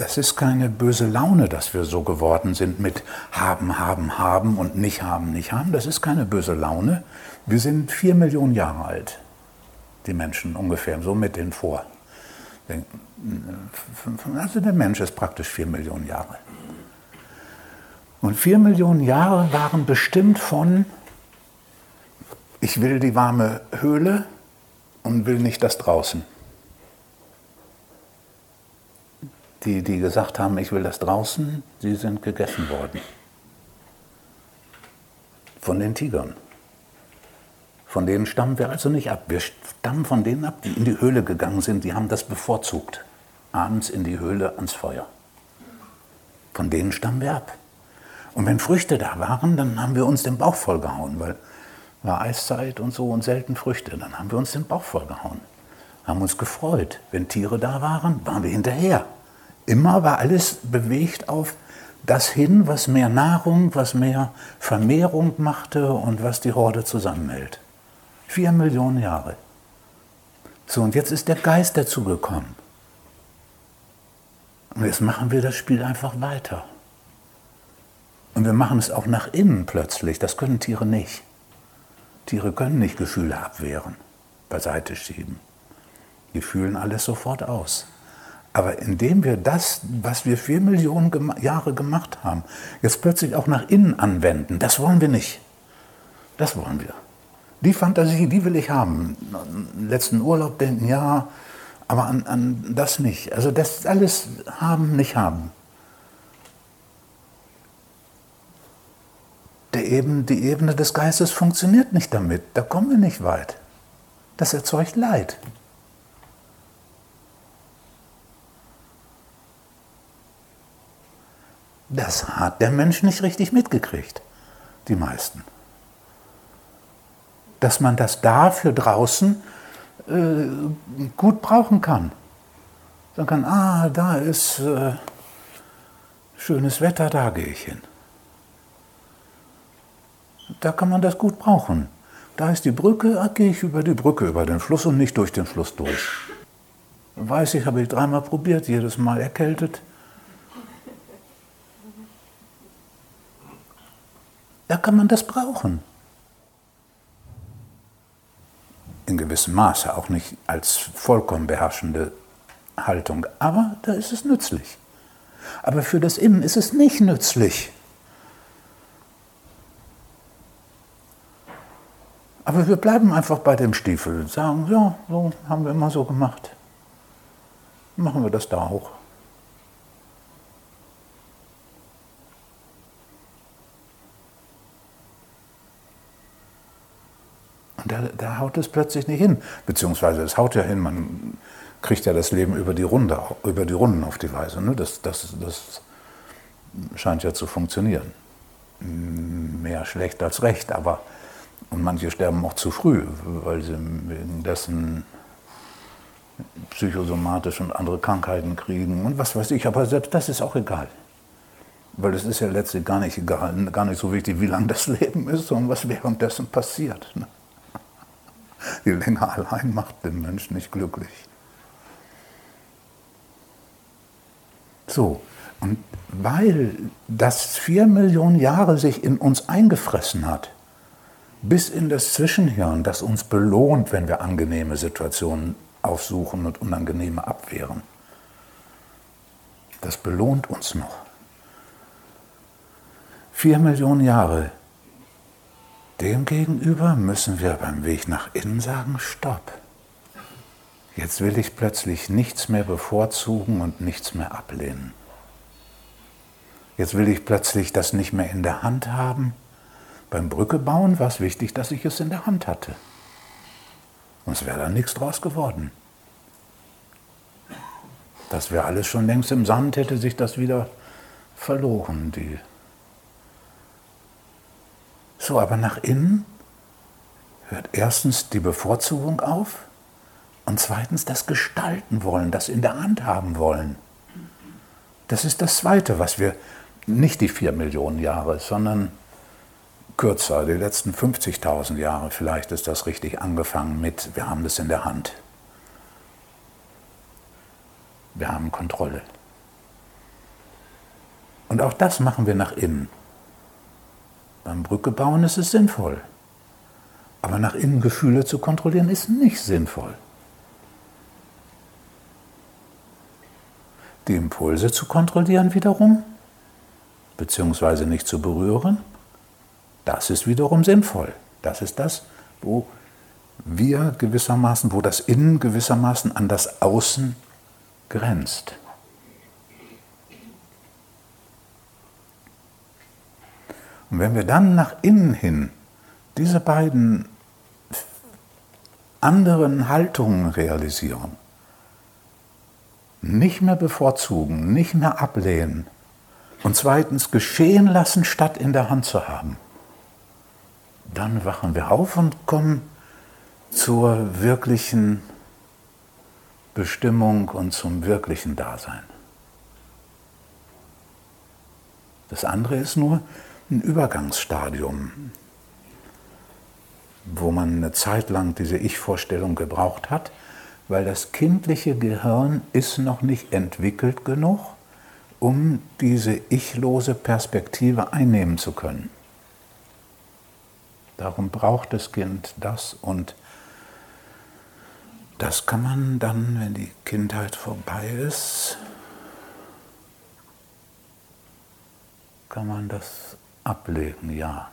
das ist keine böse Laune, dass wir so geworden sind mit haben, haben, haben und nicht haben, nicht haben. Das ist keine böse Laune. Wir sind vier Millionen Jahre alt, die Menschen ungefähr, so mit den vor. Also der Mensch ist praktisch vier Millionen Jahre. Und vier Millionen Jahre waren bestimmt von, ich will die warme Höhle und will nicht das draußen. Die, die gesagt haben, ich will das draußen, sie sind gegessen worden. Von den Tigern. Von denen stammen wir also nicht ab. Wir stammen von denen ab, die in die Höhle gegangen sind. Die haben das bevorzugt. Abends in die Höhle ans Feuer. Von denen stammen wir ab. Und wenn Früchte da waren, dann haben wir uns den Bauch vollgehauen, weil war Eiszeit und so und selten Früchte. Dann haben wir uns den Bauch vollgehauen. Haben uns gefreut. Wenn Tiere da waren, waren wir hinterher. Immer war alles bewegt auf das hin, was mehr Nahrung, was mehr Vermehrung machte und was die Horde zusammenhält. Vier Millionen Jahre. So, und jetzt ist der Geist dazugekommen. Und jetzt machen wir das Spiel einfach weiter. Und wir machen es auch nach innen plötzlich. Das können Tiere nicht. Tiere können nicht Gefühle abwehren, beiseite schieben. Die fühlen alles sofort aus. Aber indem wir das, was wir vier Millionen Jahre gemacht haben, jetzt plötzlich auch nach innen anwenden, das wollen wir nicht. Das wollen wir. Die Fantasie, die will ich haben. Letzten Urlaub denken, ja, aber an, an das nicht. Also das alles haben, nicht haben. Der eben, die Ebene des Geistes funktioniert nicht damit. Da kommen wir nicht weit. Das erzeugt Leid. Das hat der Mensch nicht richtig mitgekriegt, die meisten. Dass man das da für draußen äh, gut brauchen kann. Sagen kann, ah, da ist äh, schönes Wetter, da gehe ich hin. Da kann man das gut brauchen. Da ist die Brücke, ah, gehe ich über die Brücke, über den Fluss und nicht durch den Fluss durch. Weiß ich, habe ich dreimal probiert, jedes Mal erkältet. Da kann man das brauchen. In gewissem Maße, auch nicht als vollkommen beherrschende Haltung, aber da ist es nützlich. Aber für das Innen ist es nicht nützlich. Aber wir bleiben einfach bei dem Stiefel, sagen, ja, so haben wir immer so gemacht. Machen wir das da auch. Und da, da, haut es plötzlich nicht hin. Beziehungsweise es haut ja hin, man kriegt ja das Leben über die, Runde, über die Runden auf die Weise. Ne? Das, das, das scheint ja zu funktionieren. Mehr schlecht als recht, aber und manche sterben auch zu früh, weil sie wegen dessen psychosomatische und andere Krankheiten kriegen und was weiß ich. Aber selbst das ist auch egal. Weil es ist ja letztlich gar nicht egal, gar nicht so wichtig, wie lang das Leben ist, sondern was währenddessen passiert. Ne? Die Länge allein macht den Menschen nicht glücklich. So, und weil das vier Millionen Jahre sich in uns eingefressen hat, bis in das Zwischenhirn, das uns belohnt, wenn wir angenehme Situationen aufsuchen und unangenehme abwehren. Das belohnt uns noch. Vier Millionen Jahre Demgegenüber müssen wir beim Weg nach innen sagen, stopp. Jetzt will ich plötzlich nichts mehr bevorzugen und nichts mehr ablehnen. Jetzt will ich plötzlich das nicht mehr in der Hand haben. Beim Brücke bauen war es wichtig, dass ich es in der Hand hatte. Sonst wäre da nichts draus geworden. Das wäre alles schon längst im Sand, hätte sich das wieder verloren, die so, aber nach innen hört erstens die Bevorzugung auf und zweitens das Gestalten wollen, das in der Hand haben wollen. Das ist das Zweite, was wir, nicht die vier Millionen Jahre, sondern kürzer, die letzten 50.000 Jahre vielleicht ist das richtig angefangen mit, wir haben das in der Hand. Wir haben Kontrolle. Und auch das machen wir nach innen. Beim Brücke bauen ist es sinnvoll. Aber nach innen Gefühle zu kontrollieren ist nicht sinnvoll. Die Impulse zu kontrollieren wiederum, beziehungsweise nicht zu berühren, das ist wiederum sinnvoll. Das ist das, wo wir gewissermaßen, wo das Innen gewissermaßen an das Außen grenzt. Und wenn wir dann nach innen hin diese beiden anderen Haltungen realisieren, nicht mehr bevorzugen, nicht mehr ablehnen und zweitens geschehen lassen, statt in der Hand zu haben, dann wachen wir auf und kommen zur wirklichen Bestimmung und zum wirklichen Dasein. Das andere ist nur ein Übergangsstadium, wo man eine Zeit lang diese Ich-Vorstellung gebraucht hat, weil das kindliche Gehirn ist noch nicht entwickelt genug, um diese ichlose Perspektive einnehmen zu können. Darum braucht das Kind das und das kann man dann, wenn die Kindheit vorbei ist, kann man das ablegen, ja.